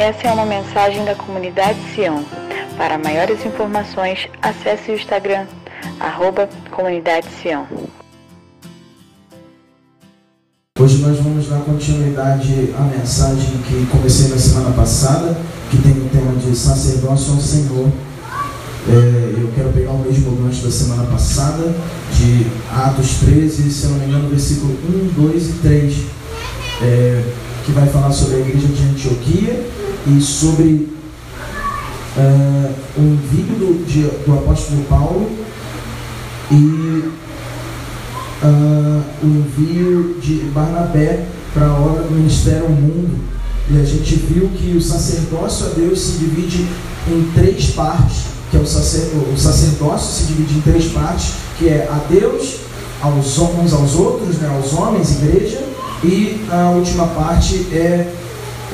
Essa é uma mensagem da comunidade Sião. Para maiores informações, acesse o Instagram, arroba Comunidade Sião. Hoje nós vamos dar continuidade à mensagem que comecei na semana passada, que tem o tema de sacerdócio ao Senhor. É, eu quero pegar o mesmo gancho da semana passada, de Atos 13, se não me engano, versículo 1, 2 e 3, é, que vai falar sobre a igreja de Antioquia e sobre uh, o envio do, de, do apóstolo Paulo e uh, o envio de Barnabé para a obra do ministério ao mundo. E a gente viu que o sacerdócio a Deus se divide em três partes, que é o, sacer, o sacerdócio se divide em três partes, que é a Deus, aos uns aos outros, né, aos homens, igreja, e a última parte é,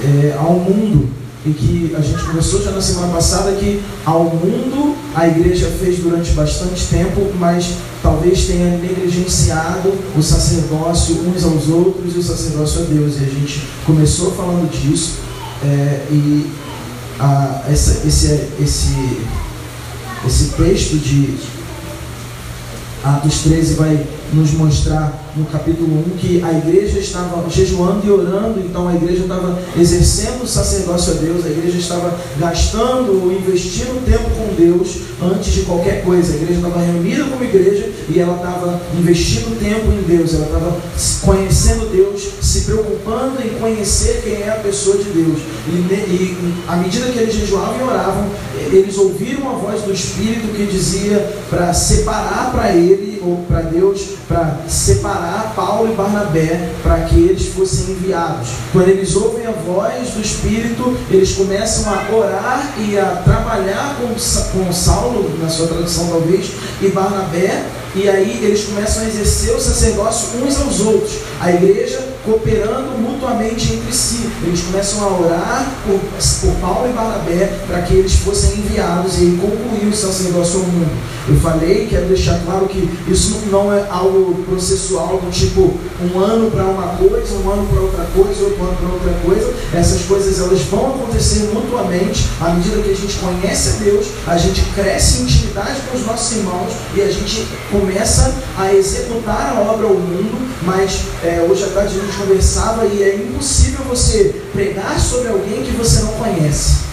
é ao mundo, e que a gente começou já na semana passada que ao mundo a igreja fez durante bastante tempo, mas talvez tenha negligenciado o sacerdócio uns aos outros e o sacerdócio a Deus. E a gente começou falando disso é, e a, essa, esse, esse, esse texto de Atos 13 vai nos mostrar no capítulo 1 que a igreja estava jejuando e orando, então a igreja estava exercendo o sacerdócio a Deus, a igreja estava gastando, investindo tempo com Deus antes de qualquer coisa. A igreja estava reunida como igreja e ela estava investindo tempo em Deus, ela estava conhecendo Deus, se preocupando em conhecer quem é a pessoa de Deus. E, e à medida que eles jejuavam e oravam, eles ouviram a voz do Espírito que dizia para separar para ele ou para Deus, para separar Paulo e Barnabé para que eles fossem enviados. Quando eles ouvem a voz do Espírito, eles começam a orar e a trabalhar com, com Saulo, na sua tradução talvez, e Barnabé, e aí eles começam a exercer o sacerdócio uns aos outros. A igreja cooperando mutuamente entre si. Eles começam a orar por, por Paulo e Barnabé para que eles fossem enviados e concluir o sacerdócio ao mundo. Eu falei, quero deixar claro que isso não é algo processual do tipo um ano para uma coisa, um ano para outra coisa, outro ano para outra coisa. Essas coisas elas vão acontecer mutuamente à medida que a gente conhece a Deus, a gente cresce em intimidade com os nossos irmãos e a gente começa a executar a obra ao mundo, mas é, hoje à tarde a gente conversava e é impossível você pregar sobre alguém que você não conhece.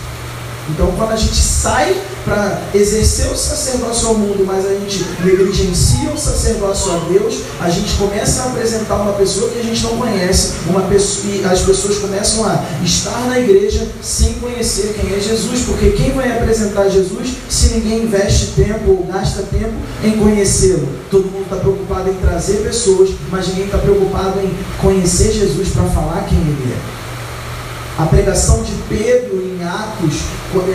Então, quando a gente sai para exercer o sacerdócio ao mundo, mas a gente negligencia o sacerdócio a Deus, a gente começa a apresentar uma pessoa que a gente não conhece, uma pessoa, e as pessoas começam a estar na igreja sem conhecer quem é Jesus, porque quem vai apresentar Jesus se ninguém investe tempo ou gasta tempo em conhecê-lo? Todo mundo está preocupado em trazer pessoas, mas ninguém está preocupado em conhecer Jesus para falar quem ele é. A pregação de Pedro em Atos,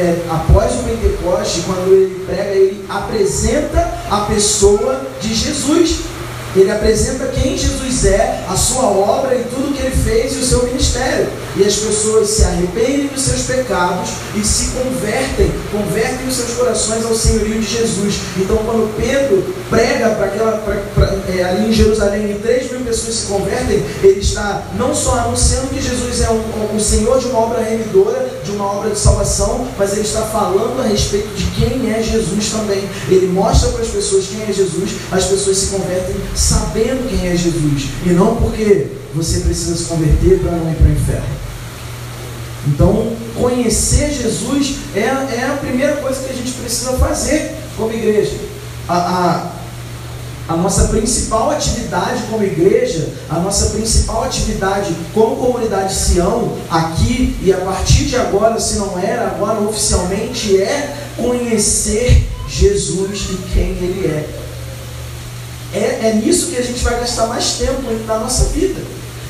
é, após o Pentecoste, quando ele prega, ele apresenta a pessoa de Jesus. Ele apresenta quem Jesus é, a sua obra e tudo que ele fez e o seu ministério. E as pessoas se arrependem dos seus pecados e se convertem, convertem os seus corações ao senhorio de Jesus. Então, quando Pedro prega para aquela, pra, pra, é, ali em Jerusalém e 3 mil pessoas se convertem, ele está não só anunciando que Jesus é um, o Senhor de uma obra remidora, de uma obra de salvação, mas ele está falando a respeito de quem é Jesus também. Ele mostra para as pessoas quem é Jesus, as pessoas se convertem sabendo quem é Jesus, e não porque você precisa se converter para não ir para o inferno. Então, conhecer Jesus é, é a primeira coisa que a gente precisa fazer como igreja. A, a, a nossa principal atividade como igreja, a nossa principal atividade como comunidade Sião, aqui e a partir de agora, se não era, agora oficialmente é conhecer Jesus e quem Ele é. É, é nisso que a gente vai gastar mais tempo na nossa vida,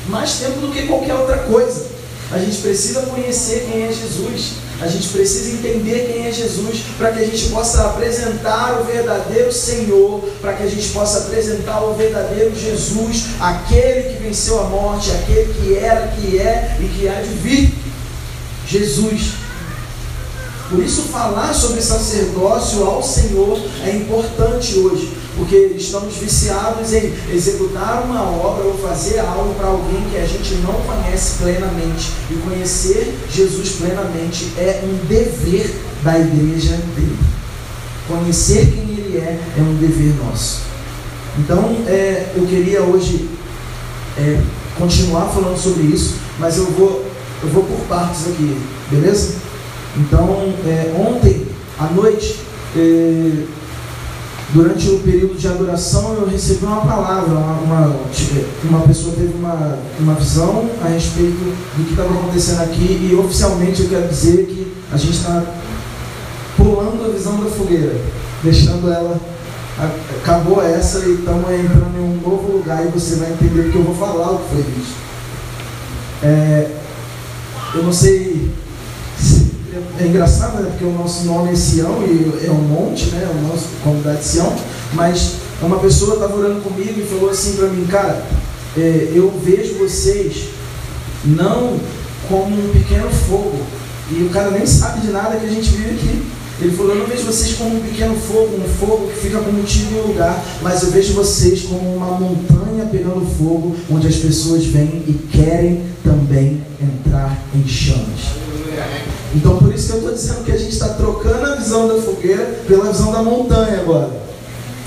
mais tempo do que qualquer outra coisa. A gente precisa conhecer quem é Jesus. A gente precisa entender quem é Jesus para que a gente possa apresentar o verdadeiro Senhor, para que a gente possa apresentar o verdadeiro Jesus, aquele que venceu a morte, aquele que era, que é e que há de vir. Jesus. Por isso, falar sobre sacerdócio ao Senhor é importante hoje, porque estamos viciados em executar uma obra ou fazer algo para alguém que a gente não conhece plenamente. E conhecer Jesus plenamente é um dever da igreja dele. Conhecer quem ele é é um dever nosso. Então, é, eu queria hoje é, continuar falando sobre isso, mas eu vou, eu vou por partes aqui, beleza? Então, é, ontem à noite, é, durante o período de adoração, eu recebi uma palavra, uma, uma, uma pessoa teve uma, uma visão a respeito do que estava acontecendo aqui, e oficialmente eu quero dizer que a gente está pulando a visão da fogueira, deixando ela acabou essa e estamos entrando em um novo lugar e você vai entender que eu vou falar o que foi isso. É, eu não sei se é engraçado, né? Porque o nosso nome é Sião e é um monte, né? O nosso comunidade Sião, mas uma pessoa estava orando comigo e falou assim para mim, cara, é, eu vejo vocês não como um pequeno fogo. E o cara nem sabe de nada que a gente vive aqui. Ele falou: Eu não vejo vocês como um pequeno fogo, um fogo que fica contido em um lugar, mas eu vejo vocês como uma montanha pegando fogo, onde as pessoas vêm e querem também entrar em chamas. Então, por isso que eu estou dizendo que a gente está trocando a visão da fogueira pela visão da montanha agora.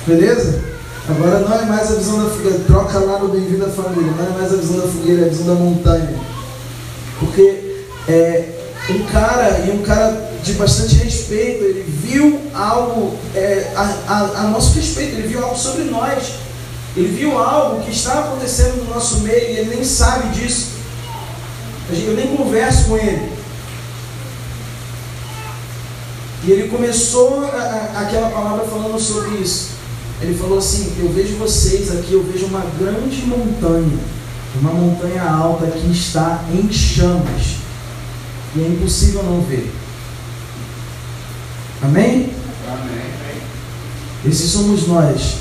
Beleza? Agora não é mais a visão da fogueira, troca lá no Bem-vindo à Família, não é mais a visão da fogueira, é a visão da montanha. Porque é, um cara, e um cara de bastante respeito, ele viu algo é, a, a, a, nosso respeito, ele viu algo sobre nós. Ele viu algo que está acontecendo no nosso meio e ele nem sabe disso. Eu nem converso com ele. E ele começou a, aquela palavra falando sobre isso. Ele falou assim: Eu vejo vocês aqui, eu vejo uma grande montanha, uma montanha alta que está em chamas. E é impossível não ver. Amém? Amém. Esses somos nós.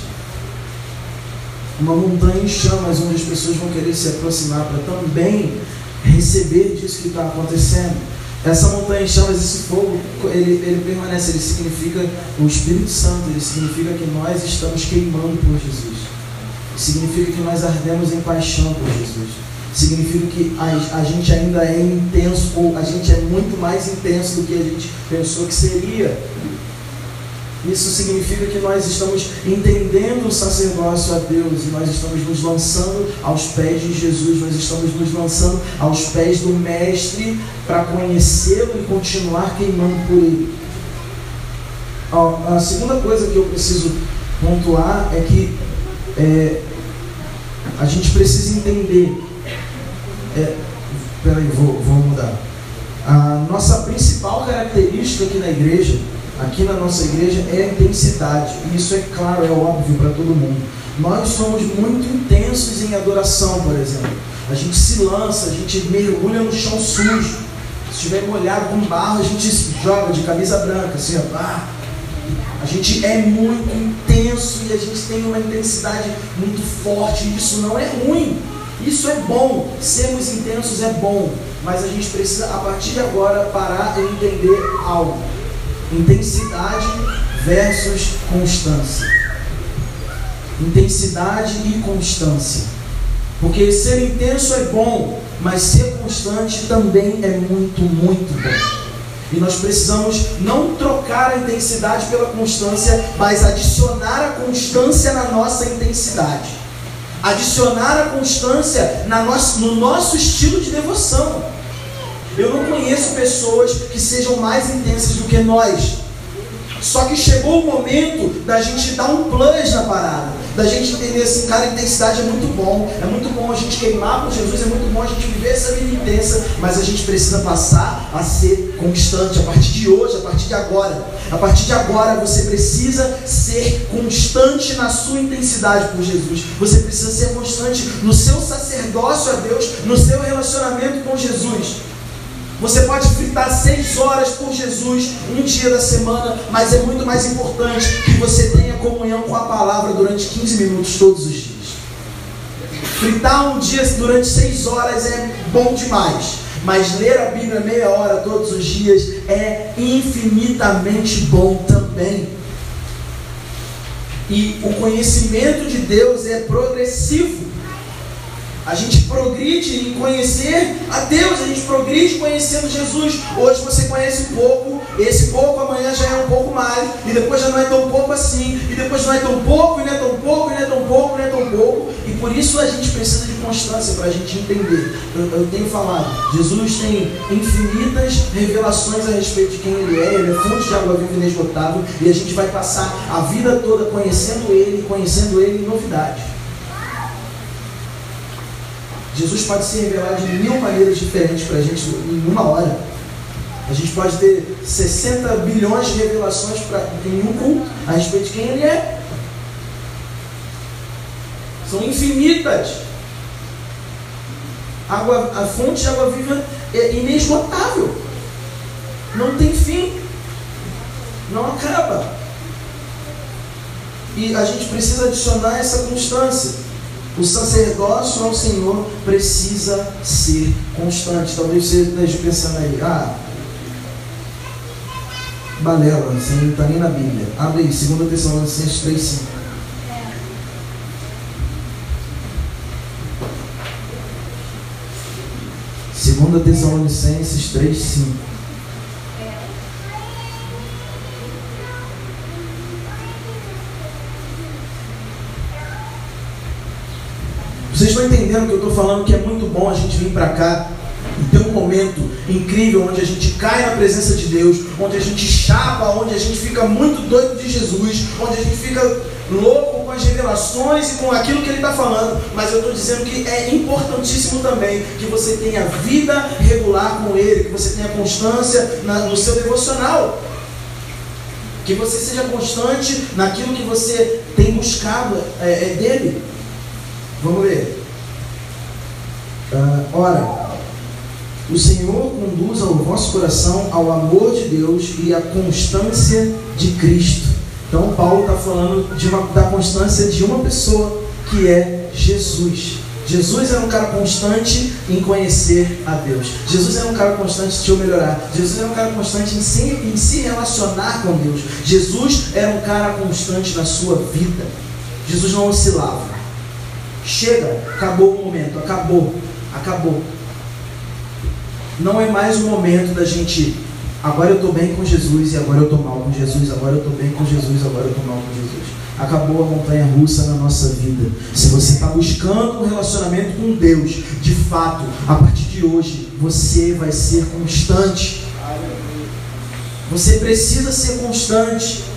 Uma montanha em chamas onde as pessoas vão querer se aproximar para também receber disso que está acontecendo. Essa montanha em chamas, esse fogo, ele, ele permanece, ele significa o Espírito Santo, ele significa que nós estamos queimando por Jesus. Significa que nós ardemos em paixão por Jesus significa que a, a gente ainda é intenso, ou a gente é muito mais intenso do que a gente pensou que seria. Isso significa que nós estamos entendendo o sacerdócio a Deus e nós estamos nos lançando aos pés de Jesus, nós estamos nos lançando aos pés do Mestre para conhecê-lo e continuar queimando por ele. A segunda coisa que eu preciso pontuar é que é, a gente precisa entender é, peraí, vou, vou mudar. A nossa principal característica aqui na igreja, aqui na nossa igreja, é a intensidade. E isso é claro, é óbvio para todo mundo. Nós somos muito intensos em adoração, por exemplo. A gente se lança, a gente mergulha no chão sujo. Se estiver molhado com barro, a gente joga de camisa branca, assim, ó. Ah, a gente é muito intenso e a gente tem uma intensidade muito forte. Isso não é ruim. Isso é bom, sermos intensos é bom, mas a gente precisa, a partir de agora, parar e entender algo: intensidade versus constância. Intensidade e constância. Porque ser intenso é bom, mas ser constante também é muito, muito bom. E nós precisamos não trocar a intensidade pela constância, mas adicionar a constância na nossa intensidade adicionar a constância na nosso, no nosso estilo de devoção. Eu não conheço pessoas que sejam mais intensas do que nós. Só que chegou o momento da gente dar um plus na parada da gente entender assim, cara, intensidade é muito bom, é muito bom a gente queimar por Jesus, é muito bom a gente viver essa vida intensa, mas a gente precisa passar a ser constante a partir de hoje, a partir de agora. A partir de agora você precisa ser constante na sua intensidade por Jesus. Você precisa ser constante no seu sacerdócio a Deus, no seu relacionamento com Jesus. Você pode fritar seis horas por Jesus um dia da semana, mas é muito mais importante que você tenha comunhão com a palavra durante 15 minutos todos os dias. Fritar um dia durante seis horas é bom demais, mas ler a Bíblia meia hora todos os dias é infinitamente bom também. E o conhecimento de Deus é progressivo. A gente progride em conhecer a Deus, a gente progride conhecendo Jesus. Hoje você conhece pouco, esse pouco amanhã já é um pouco mais, e depois já não é tão pouco assim, e depois não é tão pouco, e não é tão pouco, e não é tão pouco, e não é tão pouco. E por isso a gente precisa de constância para a gente entender. Eu, eu, tenho falado, Jesus tem infinitas revelações a respeito de quem Ele é, Ele é fonte de água viva inesgotável, e a gente vai passar a vida toda conhecendo Ele, conhecendo Ele em novidade. Jesus pode se revelar de mil maneiras diferentes para a gente em uma hora. A gente pode ter 60 bilhões de revelações pra, em um culto a respeito de quem ele é. São infinitas. Água, a fonte de água viva é inesgotável. Não tem fim. Não acaba. E a gente precisa adicionar essa constância. O sacerdócio ao Senhor precisa ser constante. Talvez você esteja pensando aí, ah, balela, isso não está nem na Bíblia. Abre aí, 2 Tessalonicenses 3, 5. Segunda Tessalonicenses 3, 5. Vocês estão entendendo que eu estou falando que é muito bom a gente vir para cá e ter um momento incrível onde a gente cai na presença de Deus, onde a gente chapa, onde a gente fica muito doido de Jesus, onde a gente fica louco com as revelações e com aquilo que ele está falando. Mas eu estou dizendo que é importantíssimo também que você tenha vida regular com ele, que você tenha constância na, no seu devocional. Que você seja constante naquilo que você tem buscado é, é dele. Vamos ler. Uh, ora, o Senhor conduz ao vosso coração ao amor de Deus e à constância de Cristo. Então, Paulo está falando de uma, da constância de uma pessoa que é Jesus. Jesus era um cara constante em conhecer a Deus. Jesus era um cara constante em te melhorar. Jesus era um cara constante em se, em se relacionar com Deus. Jesus era um cara constante na sua vida. Jesus não oscilava. Chega, acabou o momento, acabou, acabou. Não é mais o momento da gente. Agora eu estou bem com Jesus e agora eu estou mal com Jesus. Agora eu estou bem com Jesus, agora eu estou mal com Jesus. Acabou a montanha russa na nossa vida. Se você está buscando um relacionamento com Deus, de fato, a partir de hoje, você vai ser constante. Você precisa ser constante.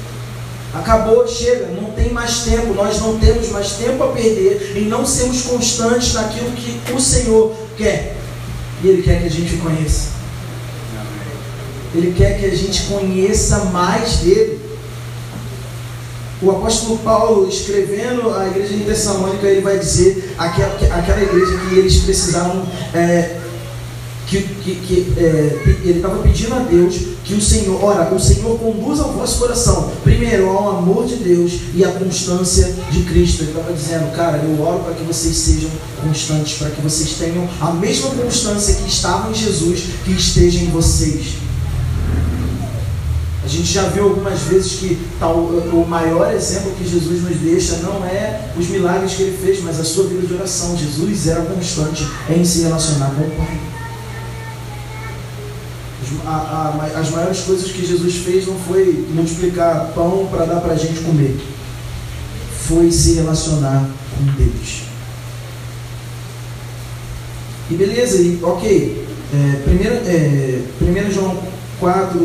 Acabou, chega, não tem mais tempo, nós não temos mais tempo a perder em não sermos constantes naquilo que o Senhor quer. E Ele quer que a gente conheça. Ele quer que a gente conheça mais dele. O apóstolo Paulo, escrevendo a igreja de Tessalônica, ele vai dizer aquela, aquela igreja que eles precisavam é, que, que, que é, ele estava pedindo a Deus que o Senhor, ora, o Senhor conduza o vosso coração, primeiro ao amor de Deus e à constância de Cristo. Ele estava dizendo, cara, eu oro para que vocês sejam constantes, para que vocês tenham a mesma constância que estava em Jesus, que esteja em vocês. A gente já viu algumas vezes que tal, o maior exemplo que Jesus nos deixa não é os milagres que ele fez, mas a sua vida de oração. Jesus era constante em se relacionar com o Pai as maiores coisas que Jesus fez não foi multiplicar pão para dar para a gente comer, foi se relacionar com Deus. E beleza, e ok. É, primeiro, é, primeiro João 4, do,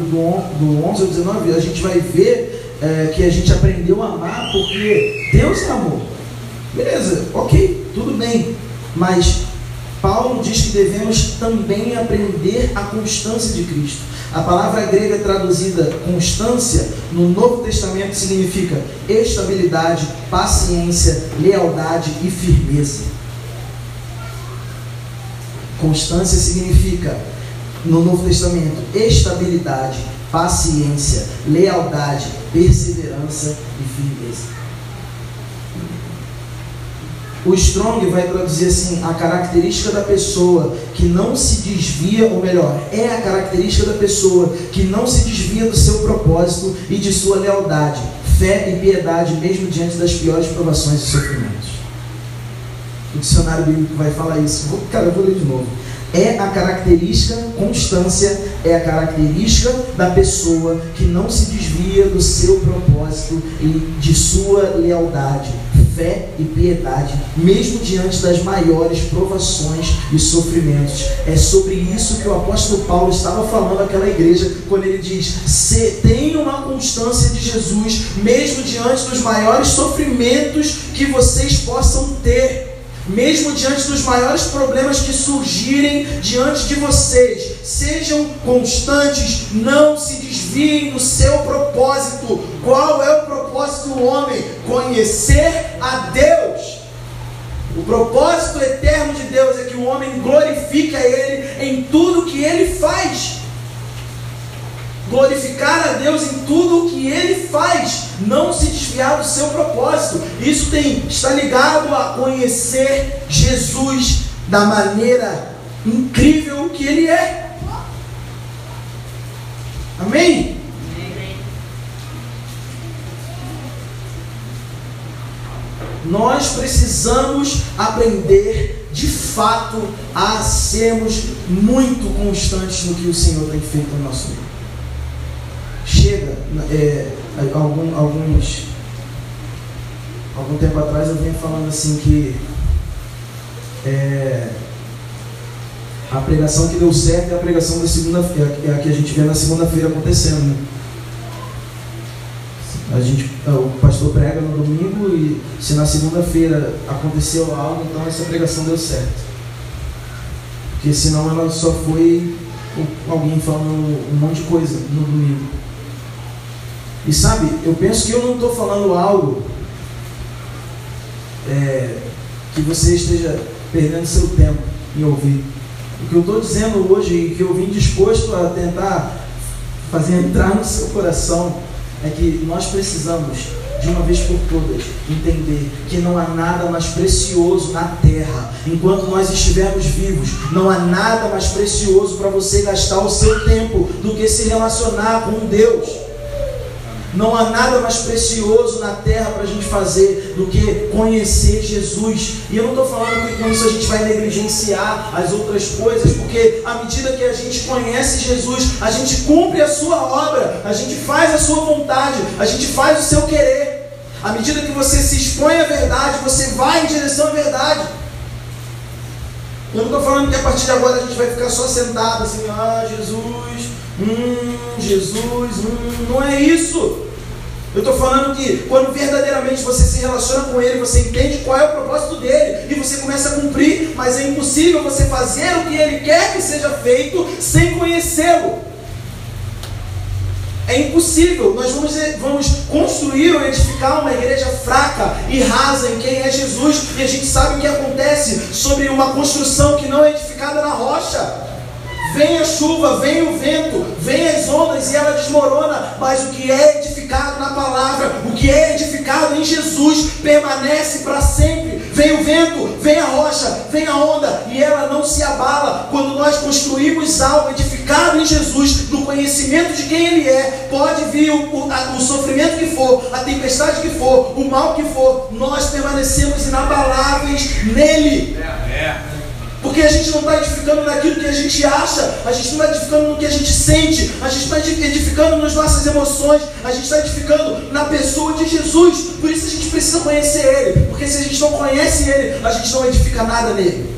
do 11 ao 19, a gente vai ver é, que a gente aprendeu a amar porque Deus é amor. Beleza, ok, tudo bem. Mas Paulo diz que devemos também aprender a constância de Cristo. A palavra grega traduzida constância no Novo Testamento significa estabilidade, paciência, lealdade e firmeza. Constância significa, no Novo Testamento, estabilidade, paciência, lealdade, perseverança e firmeza. O Strong vai traduzir assim: a característica da pessoa que não se desvia, ou melhor, é a característica da pessoa que não se desvia do seu propósito e de sua lealdade, fé e piedade, mesmo diante das piores provações e sofrimentos. O dicionário bíblico vai falar isso. Vou, cara, eu vou ler de novo. É a característica, constância, é a característica da pessoa que não se desvia do seu propósito e de sua lealdade fé e piedade, mesmo diante das maiores provações e sofrimentos. É sobre isso que o apóstolo Paulo estava falando àquela igreja, quando ele diz: Se tenha uma constância de Jesus, mesmo diante dos maiores sofrimentos que vocês possam ter mesmo diante dos maiores problemas que surgirem diante de vocês, sejam constantes, não se desviem do seu propósito. Qual é o propósito do homem? Conhecer a Deus. O propósito eterno de Deus é que o homem glorifique a Ele em tudo que ele faz glorificar a Deus em tudo o que ele faz, não se desviar do seu propósito. Isso tem está ligado a conhecer Jesus da maneira incrível que ele é. Amém? Nós precisamos aprender de fato a sermos muito constantes no que o Senhor tem feito no nosso meio chega, é, algum, alguns, algum tempo atrás eu vinha falando assim que é, a pregação que deu certo é a pregação da segunda-feira, é a que a gente vê na segunda-feira acontecendo. Né? A gente, é, o pastor prega no domingo e se na segunda-feira aconteceu algo, então essa pregação deu certo. Porque senão ela só foi alguém falando um monte de coisa no domingo. E sabe, eu penso que eu não estou falando algo é, que você esteja perdendo seu tempo em ouvir. O que eu estou dizendo hoje e que eu vim disposto a tentar fazer entrar no seu coração é que nós precisamos, de uma vez por todas, entender que não há nada mais precioso na terra. Enquanto nós estivermos vivos, não há nada mais precioso para você gastar o seu tempo do que se relacionar com Deus. Não há nada mais precioso na terra para a gente fazer do que conhecer Jesus. E eu não estou falando que com isso a gente vai negligenciar as outras coisas, porque à medida que a gente conhece Jesus, a gente cumpre a sua obra, a gente faz a sua vontade, a gente faz o seu querer. À medida que você se expõe à verdade, você vai em direção à verdade. Eu não estou falando que a partir de agora a gente vai ficar só sentado assim, ah, Jesus, hum, Jesus, hum, não é isso. Eu estou falando que quando verdadeiramente você se relaciona com Ele, você entende qual é o propósito dele e você começa a cumprir, mas é impossível você fazer o que Ele quer que seja feito sem conhecê-lo. É impossível. Nós vamos, vamos construir ou edificar uma igreja fraca e rasa em quem é Jesus, e a gente sabe o que acontece sobre uma construção que não é edificada na rocha. Vem a chuva, vem o vento, vem as ondas e ela desmorona, mas o que é edificado na palavra, o que é edificado em Jesus, permanece para sempre. Vem o vento, vem a rocha, vem a onda e ela não se abala. Quando nós construímos algo edificado em Jesus, no conhecimento de quem Ele é, pode vir o, o, a, o sofrimento que for, a tempestade que for, o mal que for, nós permanecemos inabaláveis nele. É. Porque a gente não está edificando naquilo que a gente acha, a gente não está edificando no que a gente sente, a gente está edificando nas nossas emoções, a gente está edificando na pessoa de Jesus. Por isso a gente precisa conhecer Ele, porque se a gente não conhece Ele, a gente não edifica nada nele.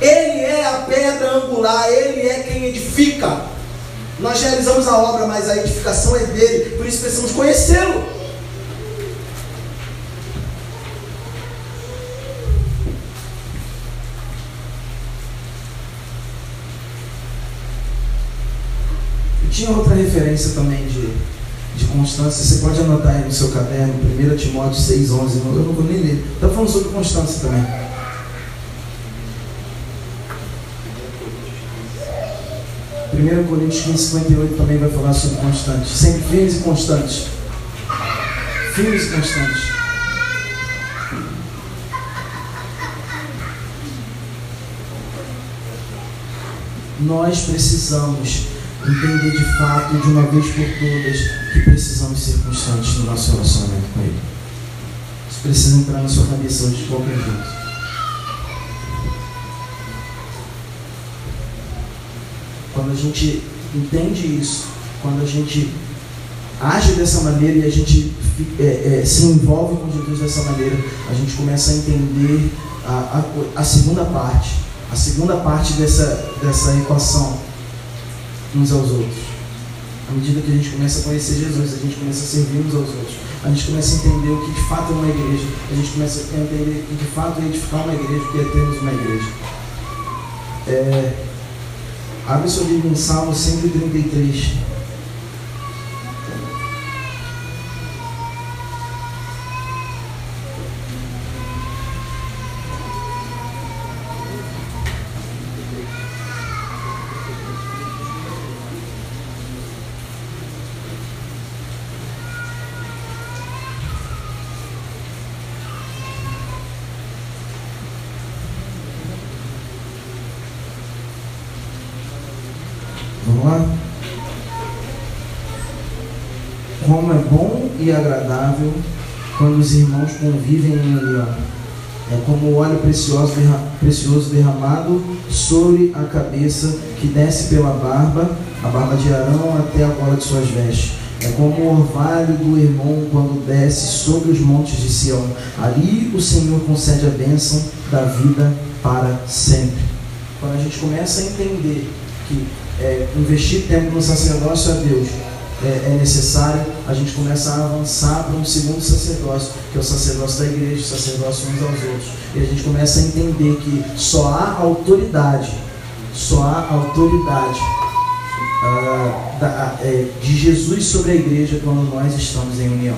Ele é a pedra angular, Ele é quem edifica. Nós realizamos a obra, mas a edificação é dele, por isso precisamos conhecê-lo. Tinha outra referência também de, de constância, você pode anotar aí no seu caderno, 1 Timóteo 6,11, eu não vou nem ler. Está falando sobre constância também. Primeiro Coríntios 15, 58 também vai falar sobre constantes. Sempre firmes e constantes. Firmes e constantes. Nós precisamos entender de fato, de uma vez por todas, que precisamos ser constantes no nosso relacionamento com Ele. Isso precisa entrar na sua cabeça de qualquer jeito. Quando a gente entende isso, quando a gente age dessa maneira e a gente é, é, se envolve com Jesus dessa maneira, a gente começa a entender a, a, a segunda parte, a segunda parte dessa, dessa equação uns aos outros. À medida que a gente começa a conhecer Jesus, a gente começa a servir uns aos outros, a gente começa a entender o que de fato é uma igreja, a gente começa a entender o que de fato é edificar uma igreja, o que é termos uma igreja. É, abre sua Bíblia em Salmo 133. Como é bom e agradável quando os irmãos convivem em união. É como o óleo precioso, precioso derramado sobre a cabeça que desce pela barba, a barba de Arão até a bola de suas vestes. É como o orvalho do irmão quando desce sobre os montes de Sião. Ali o Senhor concede a bênção da vida para sempre. Quando a gente começa a entender que é, investir tempo no sacerdócio a Deus é, é, necessário, a gente começa a avançar para um segundo sacerdócio, que é o sacerdócio da igreja, o sacerdócio uns aos outros. E a gente começa a entender que só há autoridade, só há autoridade uh, da, é, de Jesus sobre a igreja quando nós estamos em união.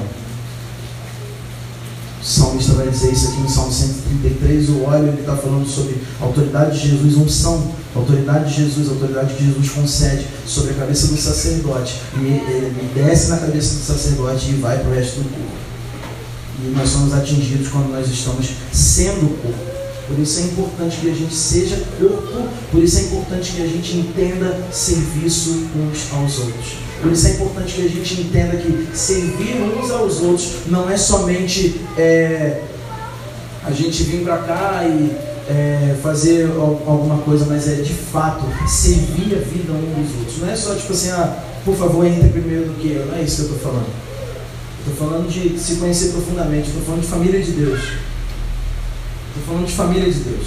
O salmista vai dizer isso aqui no Salmo 133, o óleo, ele está falando sobre a autoridade de Jesus, unção, a autoridade de Jesus, a autoridade que Jesus concede sobre a cabeça do sacerdote. E ele desce na cabeça do sacerdote e vai para o resto do corpo. E nós somos atingidos quando nós estamos sendo corpo. Por isso é importante que a gente seja corpo, por isso é importante que a gente entenda serviço uns aos outros. Por isso é importante que a gente entenda que servir uns aos outros não é somente é, a gente vir para cá e é, fazer alguma coisa, mas é de fato servir a vida um dos outros. Não é só tipo assim, ah, por favor, entre primeiro do que eu. Não é isso que eu estou falando. Estou falando de se conhecer profundamente. Estou falando de família de Deus. Estou falando de família de Deus.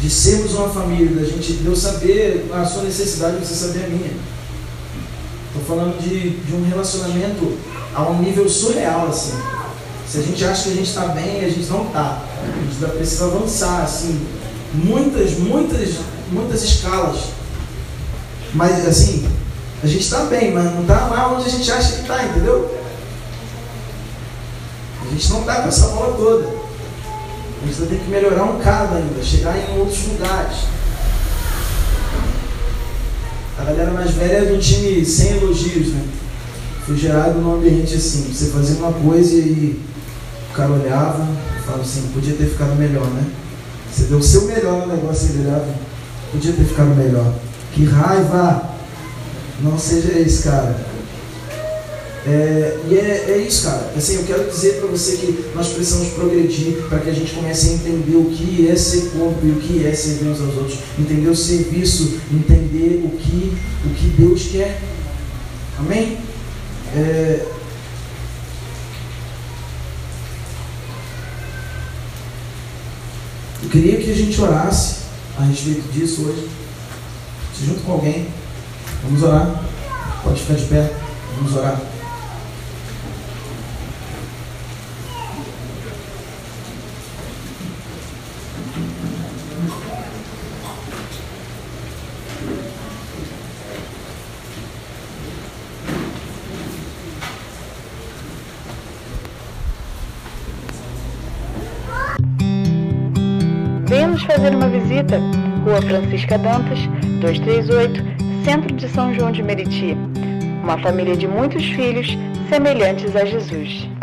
De sermos uma família, da gente, de eu saber a sua necessidade, você saber a minha. Estou falando de, de um relacionamento a um nível surreal, assim. Se a gente acha que a gente está bem, a gente não está. A gente precisa avançar, assim, muitas, muitas, muitas escalas. Mas, assim, a gente está bem, mas não está lá onde a gente acha que está, entendeu? A gente não está com essa bola toda. A gente tem que melhorar um cada ainda, chegar em outros lugares. A galera mais velha é do time sem elogios, né? Foi gerado num ambiente assim, você fazia uma coisa e o cara olhava falava assim, podia ter ficado melhor, né? Você deu o seu melhor no negócio e olhava, podia ter ficado melhor. Que raiva! Não seja esse, cara. É, e é, é, isso, cara. Assim, eu quero dizer para você que nós precisamos progredir para que a gente comece a entender o que é ser corpo e o que é servir uns aos outros. Entender o serviço, entender o que, o que Deus quer. Amém? É, eu queria que a gente orasse a respeito disso hoje. Junto com alguém. Vamos orar. Pode ficar de pé. Vamos orar. Francisca Dantas, 238, Centro de São João de Meriti. Uma família de muitos filhos semelhantes a Jesus.